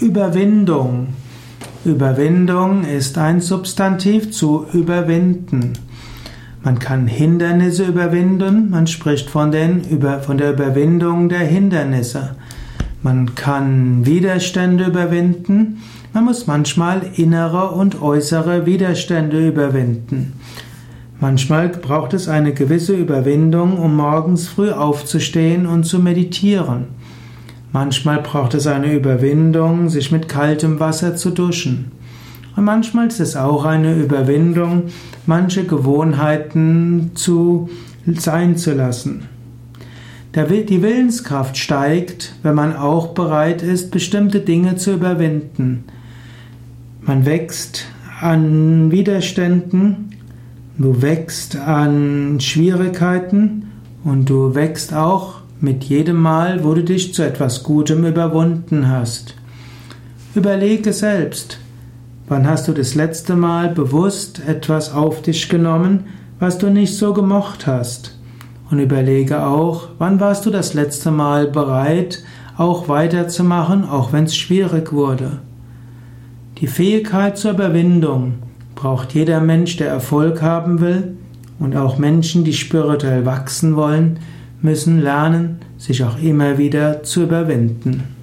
Überwindung. Überwindung ist ein Substantiv zu überwinden. Man kann Hindernisse überwinden, man spricht von, den, von der Überwindung der Hindernisse. Man kann Widerstände überwinden, man muss manchmal innere und äußere Widerstände überwinden. Manchmal braucht es eine gewisse Überwindung, um morgens früh aufzustehen und zu meditieren. Manchmal braucht es eine Überwindung, sich mit kaltem Wasser zu duschen. Und manchmal ist es auch eine Überwindung, manche Gewohnheiten zu sein zu lassen. Die Willenskraft steigt, wenn man auch bereit ist, bestimmte Dinge zu überwinden. Man wächst an Widerständen, Du wächst an Schwierigkeiten und du wächst auch mit jedem Mal, wo du dich zu etwas Gutem überwunden hast. Überlege selbst, wann hast du das letzte Mal bewusst etwas auf dich genommen, was du nicht so gemocht hast. Und überlege auch, wann warst du das letzte Mal bereit, auch weiterzumachen, auch wenn es schwierig wurde. Die Fähigkeit zur Überwindung braucht jeder Mensch, der Erfolg haben will, und auch Menschen, die spirituell wachsen wollen, müssen lernen, sich auch immer wieder zu überwinden.